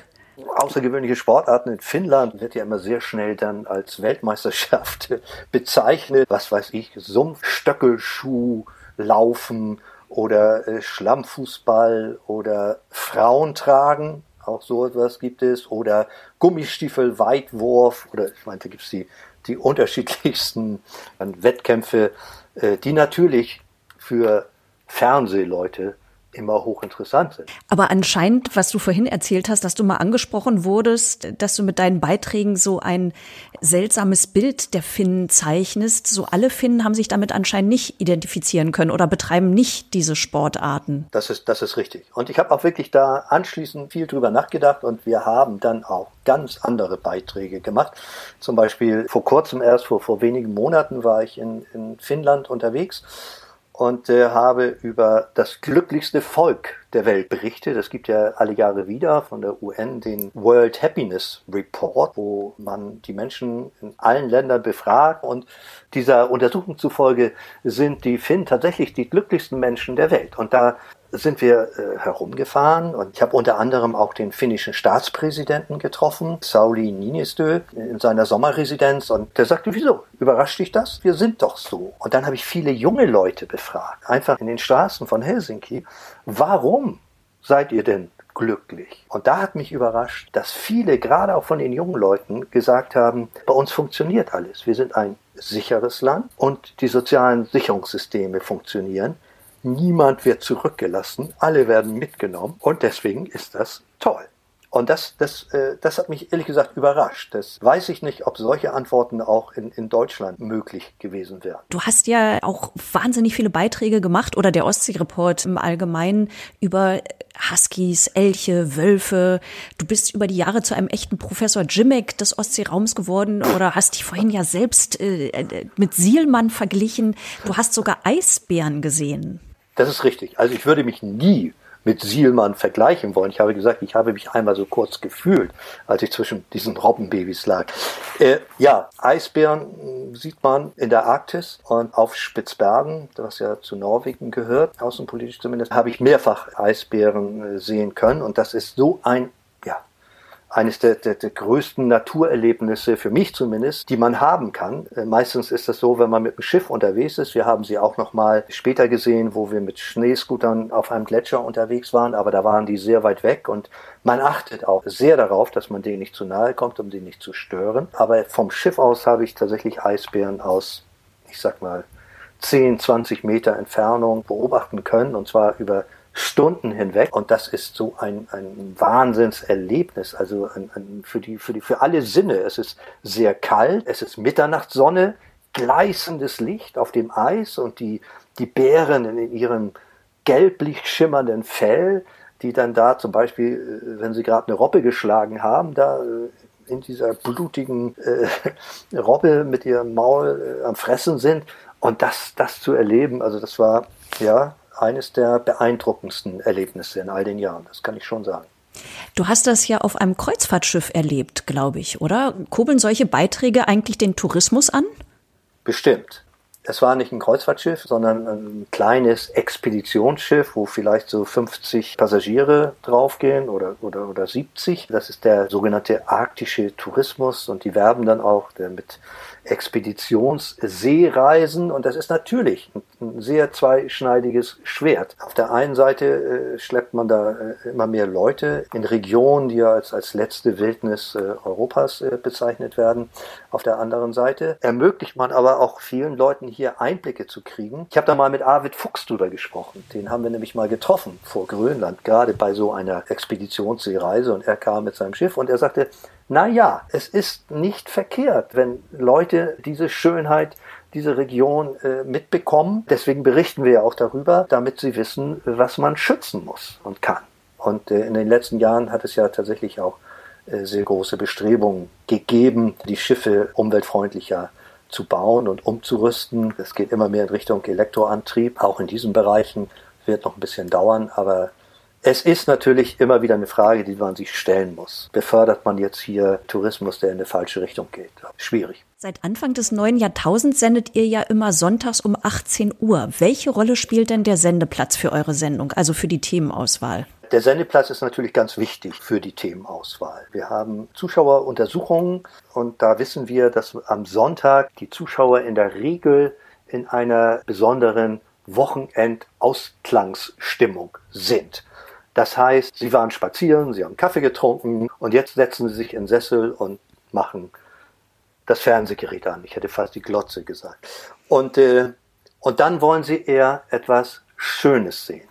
außergewöhnliche Sportarten in Finnland wird ja immer sehr schnell dann als Weltmeisterschaft bezeichnet. Was weiß ich, Sumpfstöckelschuh, Laufen oder äh, Schlammfußball oder Frauentragen. Auch so etwas gibt es. Oder Gummistiefel, Weitwurf. Oder ich meinte, gibt es die, die unterschiedlichsten Wettkämpfe, äh, die natürlich für Fernsehleute immer hochinteressant sind. Aber anscheinend, was du vorhin erzählt hast, dass du mal angesprochen wurdest, dass du mit deinen Beiträgen so ein seltsames Bild der Finnen zeichnest. So alle Finnen haben sich damit anscheinend nicht identifizieren können oder betreiben nicht diese Sportarten. Das ist, das ist richtig. Und ich habe auch wirklich da anschließend viel drüber nachgedacht und wir haben dann auch ganz andere Beiträge gemacht. Zum Beispiel vor kurzem erst, vor, vor wenigen Monaten war ich in, in Finnland unterwegs und äh, habe über das glücklichste Volk der Welt berichtet. Es gibt ja alle Jahre wieder von der UN den World Happiness Report, wo man die Menschen in allen Ländern befragt. Und dieser Untersuchung zufolge sind die Finnen tatsächlich die glücklichsten Menschen der Welt. Und da sind wir äh, herumgefahren und ich habe unter anderem auch den finnischen Staatspräsidenten getroffen, Sauli Niinistö, in seiner Sommerresidenz und der sagte, wieso, überrascht dich das? Wir sind doch so. Und dann habe ich viele junge Leute befragt, einfach in den Straßen von Helsinki, warum seid ihr denn glücklich? Und da hat mich überrascht, dass viele, gerade auch von den jungen Leuten, gesagt haben, bei uns funktioniert alles. Wir sind ein sicheres Land und die sozialen Sicherungssysteme funktionieren. Niemand wird zurückgelassen, alle werden mitgenommen und deswegen ist das toll. Und das, das, äh, das hat mich ehrlich gesagt überrascht. Das weiß ich nicht, ob solche Antworten auch in, in Deutschland möglich gewesen wären. Du hast ja auch wahnsinnig viele Beiträge gemacht oder der Ostsee-Report im Allgemeinen über Huskies, Elche, Wölfe. Du bist über die Jahre zu einem echten Professor Jimmick des Ostseeraums geworden oder hast dich vorhin ja selbst äh, mit Sielmann verglichen. Du hast sogar Eisbären gesehen. Das ist richtig. Also ich würde mich nie mit Sielmann vergleichen wollen. Ich habe gesagt, ich habe mich einmal so kurz gefühlt, als ich zwischen diesen Robbenbabys lag. Äh, ja, Eisbären sieht man in der Arktis und auf Spitzbergen, was ja zu Norwegen gehört, außenpolitisch zumindest, habe ich mehrfach Eisbären äh, sehen können und das ist so ein eines der, der, der größten Naturerlebnisse, für mich zumindest, die man haben kann. Äh, meistens ist das so, wenn man mit dem Schiff unterwegs ist. Wir haben sie auch noch mal später gesehen, wo wir mit Schneescootern auf einem Gletscher unterwegs waren, aber da waren die sehr weit weg und man achtet auch sehr darauf, dass man denen nicht zu nahe kommt, um sie nicht zu stören. Aber vom Schiff aus habe ich tatsächlich Eisbären aus, ich sag mal, 10, 20 Meter Entfernung beobachten können und zwar über Stunden hinweg. Und das ist so ein, ein Wahnsinnserlebnis, also ein, ein, für, die, für, die, für alle Sinne. Es ist sehr kalt, es ist Mitternachtssonne, gleißendes Licht auf dem Eis und die, die Bären in ihrem gelblich schimmernden Fell, die dann da zum Beispiel, äh, wenn sie gerade eine Robbe geschlagen haben, da äh, in dieser blutigen äh, Robbe mit ihrem Maul äh, am Fressen sind. Und das, das zu erleben, also das war, ja, eines der beeindruckendsten Erlebnisse in all den Jahren, das kann ich schon sagen. Du hast das ja auf einem Kreuzfahrtschiff erlebt, glaube ich, oder? Kurbeln solche Beiträge eigentlich den Tourismus an? Bestimmt. Es war nicht ein Kreuzfahrtschiff, sondern ein kleines Expeditionsschiff, wo vielleicht so 50 Passagiere draufgehen oder, oder, oder 70. Das ist der sogenannte arktische Tourismus und die werben dann auch mit Expeditionsseereisen und das ist natürlich ein sehr zweischneidiges Schwert. Auf der einen Seite äh, schleppt man da äh, immer mehr Leute in Regionen, die ja als, als letzte Wildnis äh, Europas äh, bezeichnet werden. Auf der anderen Seite ermöglicht man aber auch vielen Leuten hier Einblicke zu kriegen. Ich habe da mal mit Arvid Fuchs drüber gesprochen. Den haben wir nämlich mal getroffen vor Grönland, gerade bei so einer Expeditionsseereise und er kam mit seinem Schiff und er sagte, na ja, es ist nicht verkehrt, wenn Leute diese Schönheit diese Region äh, mitbekommen. Deswegen berichten wir ja auch darüber, damit sie wissen, was man schützen muss und kann. Und äh, in den letzten Jahren hat es ja tatsächlich auch äh, sehr große Bestrebungen gegeben, die Schiffe umweltfreundlicher zu bauen und umzurüsten. Es geht immer mehr in Richtung Elektroantrieb. Auch in diesen Bereichen wird noch ein bisschen dauern, aber es ist natürlich immer wieder eine Frage, die man sich stellen muss. Befördert man jetzt hier Tourismus, der in eine falsche Richtung geht? Schwierig. Seit Anfang des neuen Jahrtausends sendet ihr ja immer sonntags um 18 Uhr. Welche Rolle spielt denn der Sendeplatz für eure Sendung, also für die Themenauswahl? Der Sendeplatz ist natürlich ganz wichtig für die Themenauswahl. Wir haben Zuschaueruntersuchungen und da wissen wir, dass am Sonntag die Zuschauer in der Regel in einer besonderen Wochenendausklangsstimmung sind. Das heißt, sie waren spazieren, sie haben Kaffee getrunken und jetzt setzen sie sich in Sessel und machen das Fernsehgerät an. Ich hätte fast die Glotze gesagt. Und, äh, und dann wollen sie eher etwas Schönes sehen.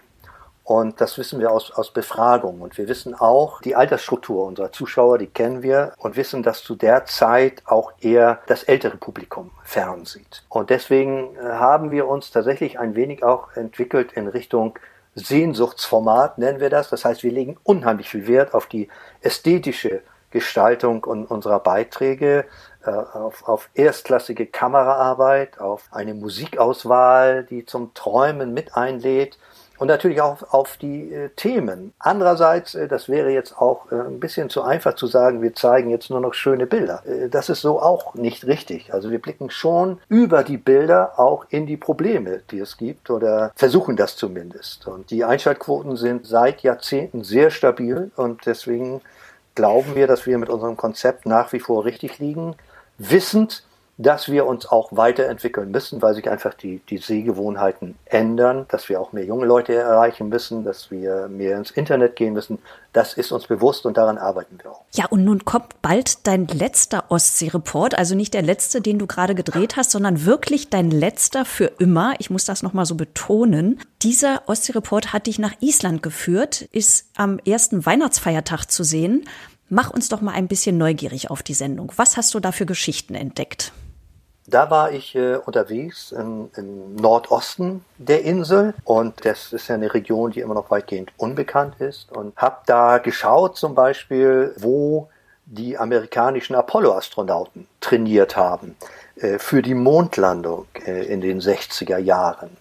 Und das wissen wir aus, aus Befragungen. Und wir wissen auch die Altersstruktur unserer Zuschauer, die kennen wir und wissen, dass zu der Zeit auch eher das ältere Publikum fernsieht. Und deswegen haben wir uns tatsächlich ein wenig auch entwickelt in Richtung Sehnsuchtsformat nennen wir das. Das heißt, wir legen unheimlich viel Wert auf die ästhetische Gestaltung unserer Beiträge, äh, auf, auf erstklassige Kameraarbeit, auf eine Musikauswahl, die zum Träumen mit einlädt und natürlich auch auf die äh, Themen. Andererseits, äh, das wäre jetzt auch äh, ein bisschen zu einfach zu sagen, wir zeigen jetzt nur noch schöne Bilder. Äh, das ist so auch nicht richtig. Also wir blicken schon über die Bilder auch in die Probleme, die es gibt oder versuchen das zumindest. Und die Einschaltquoten sind seit Jahrzehnten sehr stabil und deswegen glauben wir, dass wir mit unserem Konzept nach wie vor richtig liegen, wissend, dass wir uns auch weiterentwickeln müssen, weil sich einfach die, die Sehgewohnheiten ändern, dass wir auch mehr junge Leute erreichen müssen, dass wir mehr ins Internet gehen müssen. Das ist uns bewusst und daran arbeiten wir auch. Ja, und nun kommt bald dein letzter Ostsee-Report, also nicht der letzte, den du gerade gedreht hast, sondern wirklich dein letzter für immer. Ich muss das nochmal so betonen. Dieser Ostsee-Report hat dich nach Island geführt, ist am ersten Weihnachtsfeiertag zu sehen. Mach uns doch mal ein bisschen neugierig auf die Sendung. Was hast du da für Geschichten entdeckt? Da war ich äh, unterwegs im, im, Nordosten der Insel und das ist ja eine Region, die immer noch weitgehend unbekannt ist und habe da geschaut zum Beispiel, wo die amerikanischen Apollo-Astronauten trainiert haben äh, für die Mondlandung äh, in den 60er Jahren.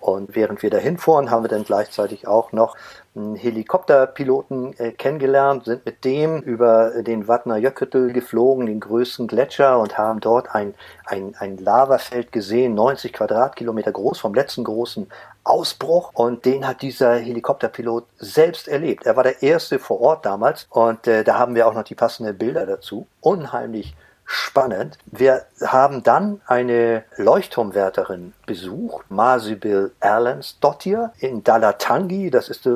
Und während wir dahin fuhren, haben wir dann gleichzeitig auch noch einen Helikopterpiloten äh, kennengelernt, sind mit dem über den Vatna Jökull geflogen, den größten Gletscher und haben dort ein, ein, ein Lavafeld gesehen, 90 Quadratkilometer groß, vom letzten großen Ausbruch und den hat dieser Helikopterpilot selbst erlebt. Er war der erste vor Ort damals und äh, da haben wir auch noch die passenden Bilder dazu. Unheimlich spannend. Wir haben dann eine Leuchtturmwärterin besucht, Marsibil Erlens Dottir in Dalatangi. Das ist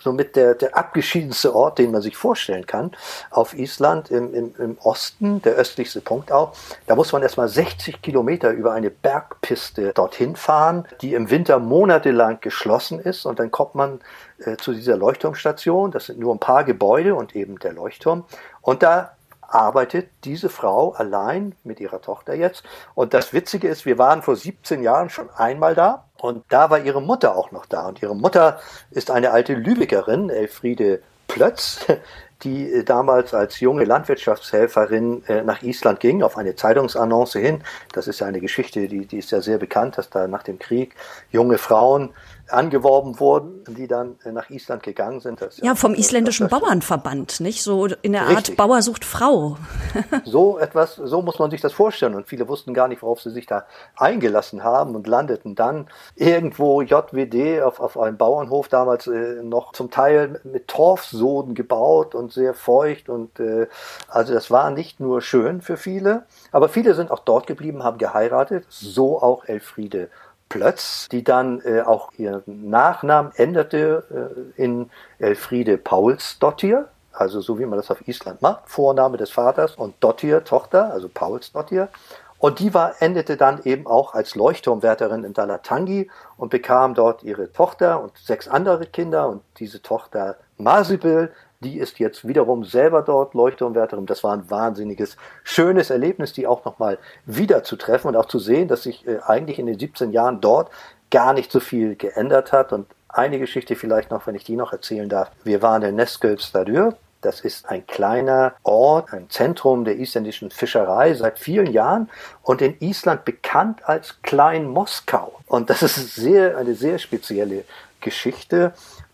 somit der, der abgeschiedenste Ort, den man sich vorstellen kann auf Island im, im, im Osten, der östlichste Punkt auch. Da muss man erstmal 60 Kilometer über eine Bergpiste dorthin fahren, die im Winter monatelang geschlossen ist und dann kommt man äh, zu dieser Leuchtturmstation. Das sind nur ein paar Gebäude und eben der Leuchtturm. Und da arbeitet diese Frau allein mit ihrer Tochter jetzt. Und das Witzige ist, wir waren vor 17 Jahren schon einmal da und da war ihre Mutter auch noch da. Und ihre Mutter ist eine alte Lübeckerin, Elfriede Plötz, die äh, damals als junge Landwirtschaftshelferin äh, nach Island ging, auf eine Zeitungsannonce hin. Das ist ja eine Geschichte, die, die ist ja sehr bekannt, dass da nach dem Krieg junge Frauen angeworben wurden, die dann äh, nach Island gegangen sind. ja, vom isländischen Bauernverband, nicht? So in der Richtig. Art Bauer sucht Frau. so etwas, so muss man sich das vorstellen. Und viele wussten gar nicht, worauf sie sich da eingelassen haben und landeten dann irgendwo JWD auf, auf einem Bauernhof, damals äh, noch zum Teil mit Torfsoden gebaut und sehr feucht. Und äh, also das war nicht nur schön für viele, aber viele sind auch dort geblieben, haben geheiratet, so auch Elfriede Plötz, die dann äh, auch ihren Nachnamen änderte äh, in Elfriede Paulsdottir, also so wie man das auf Island macht, Vorname des Vaters und Dottir, Tochter, also Paulsdottir. Und die war, endete dann eben auch als Leuchtturmwärterin in Dalatangi und bekam dort ihre Tochter und sechs andere Kinder. Und diese Tochter Marsibil die ist jetzt wiederum selber dort Leuchtturmwärterin. Das war ein wahnsinniges, schönes Erlebnis, die auch nochmal wieder zu treffen und auch zu sehen, dass sich äh, eigentlich in den 17 Jahren dort gar nicht so viel geändert hat. Und eine Geschichte vielleicht noch, wenn ich die noch erzählen darf. Wir waren in Neskölstadyr. Das ist ein kleiner Ort, ein Zentrum der isländischen Fischerei seit vielen Jahren und in Island bekannt als Klein Moskau. Und das ist sehr, eine sehr spezielle Geschichte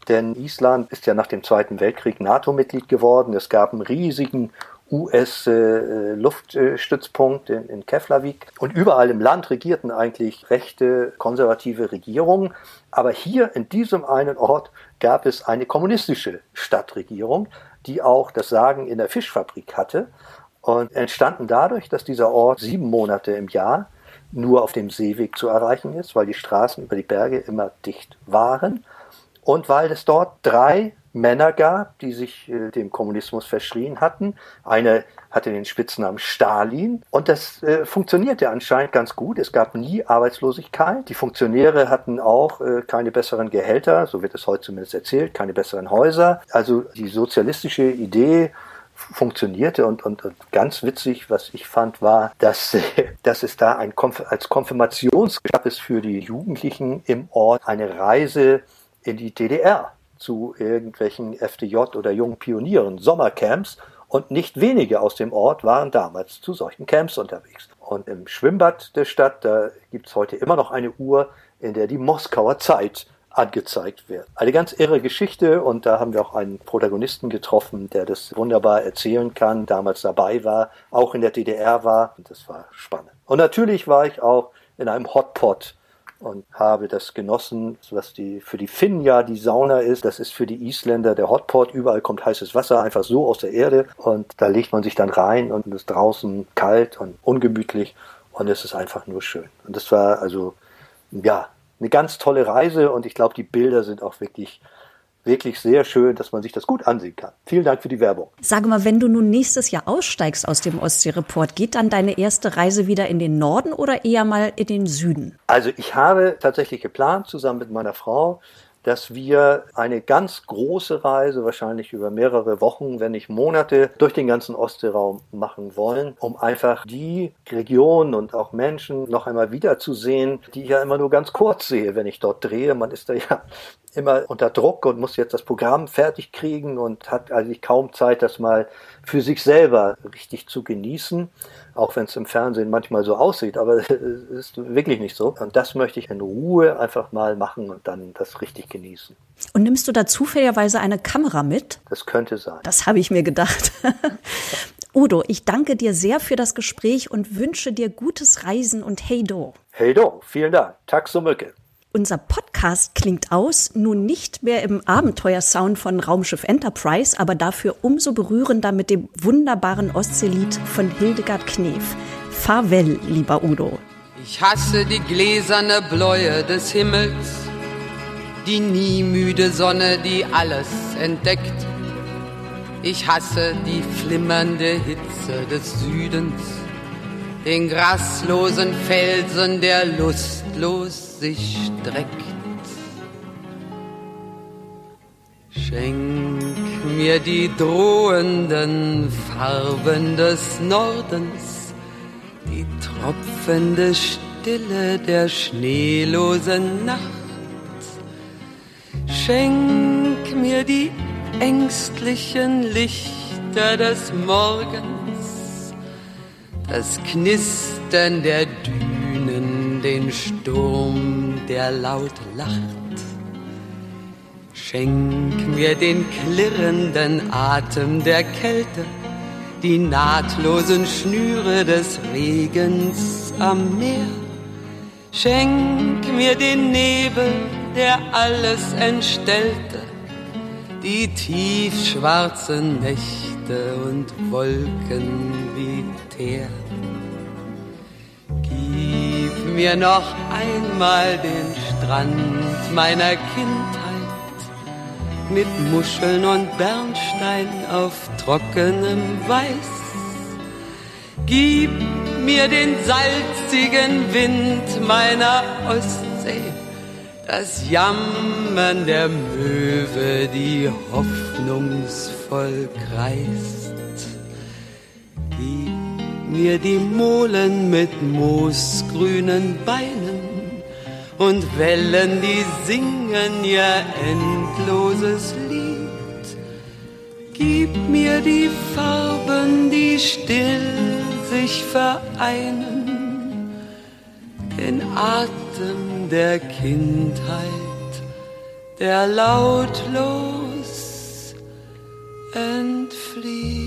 denn Island ist ja nach dem Zweiten Weltkrieg NATO-Mitglied geworden. Es gab einen riesigen US-Luftstützpunkt in, Keflavik. Und überall im Land regierten eigentlich rechte, konservative Regierungen. Aber hier in diesem einen Ort gab es eine kommunistische Stadtregierung, die auch das Sagen in der Fischfabrik hatte. Und entstanden dadurch, dass dieser Ort sieben Monate im Jahr nur auf dem Seeweg zu erreichen ist, weil die Straßen über die Berge immer dicht waren und weil es dort drei Männer gab, die sich äh, dem Kommunismus verschrien hatten. Eine hatte den Spitznamen Stalin und das äh, funktionierte anscheinend ganz gut. Es gab nie Arbeitslosigkeit. Die Funktionäre hatten auch äh, keine besseren Gehälter, so wird es heute zumindest erzählt, keine besseren Häuser. Also die sozialistische Idee funktionierte und, und, und ganz witzig, was ich fand, war, dass, dass es da ein Konf als Konfirmations gab es für die Jugendlichen im Ort eine Reise in die DDR zu irgendwelchen FDJ oder jungen Pionieren, Sommercamps. Und nicht wenige aus dem Ort waren damals zu solchen Camps unterwegs. Und im Schwimmbad der Stadt, da gibt es heute immer noch eine Uhr, in der die Moskauer Zeit angezeigt wird. Eine ganz irre Geschichte und da haben wir auch einen Protagonisten getroffen, der das wunderbar erzählen kann, damals dabei war, auch in der DDR war und das war spannend. Und natürlich war ich auch in einem Hotpot und habe das genossen, was die, für die Finnen ja die Sauna ist. Das ist für die Isländer der Hotpot. Überall kommt heißes Wasser einfach so aus der Erde und da legt man sich dann rein und ist draußen kalt und ungemütlich und es ist einfach nur schön. Und das war also, ja, eine ganz tolle Reise und ich glaube, die Bilder sind auch wirklich wirklich sehr schön, dass man sich das gut ansehen kann. Vielen Dank für die Werbung. Sage mal, wenn du nun nächstes Jahr aussteigst aus dem Ostsee-Report, geht dann deine erste Reise wieder in den Norden oder eher mal in den Süden? Also ich habe tatsächlich geplant, zusammen mit meiner Frau, dass wir eine ganz große Reise, wahrscheinlich über mehrere Wochen, wenn nicht Monate, durch den ganzen Ostseeraum machen wollen, um einfach die Regionen und auch Menschen noch einmal wiederzusehen, die ich ja immer nur ganz kurz sehe, wenn ich dort drehe. Man ist da ja immer unter Druck und muss jetzt das Programm fertig kriegen und hat eigentlich kaum Zeit, das mal für sich selber richtig zu genießen, auch wenn es im Fernsehen manchmal so aussieht, aber es ist wirklich nicht so. Und das möchte ich in Ruhe einfach mal machen und dann das richtig genießen. Und nimmst du da zufälligerweise eine Kamera mit? Das könnte sein. Das habe ich mir gedacht. Udo, ich danke dir sehr für das Gespräch und wünsche dir gutes Reisen und hey do. Hey do, vielen Dank. Tack so mycket. Unser Podcast klingt aus, nun nicht mehr im Abenteuersound von Raumschiff Enterprise, aber dafür umso berührender mit dem wunderbaren Ostseelied von Hildegard Knef. Farewell, lieber Udo. Ich hasse die gläserne Bläue des Himmels, die nie müde Sonne, die alles entdeckt. Ich hasse die flimmernde Hitze des Südens, den graslosen Felsen, der lustlos sich streckt. Schenk mir die drohenden Farben des Nordens, die tropfende Stille der schneelosen Nacht. Schenk mir die ängstlichen Lichter des Morgens, das Knistern der Dünen den Sturm, der laut lacht. Schenk mir den klirrenden Atem der Kälte, die nahtlosen Schnüre des Regens am Meer. Schenk mir den Nebel, der alles entstellte, die tiefschwarzen Nächte und Wolken wie Teer. Mir noch einmal den Strand meiner Kindheit mit Muscheln und Bernstein auf trockenem Weiß. Gib mir den salzigen Wind meiner Ostsee das Jammern der Möwe, die hoffnungsvoll kreist. Mir die Molen mit moosgrünen Beinen und Wellen, die singen ihr endloses Lied. Gib mir die Farben, die still sich vereinen, den Atem der Kindheit, der lautlos entsteht.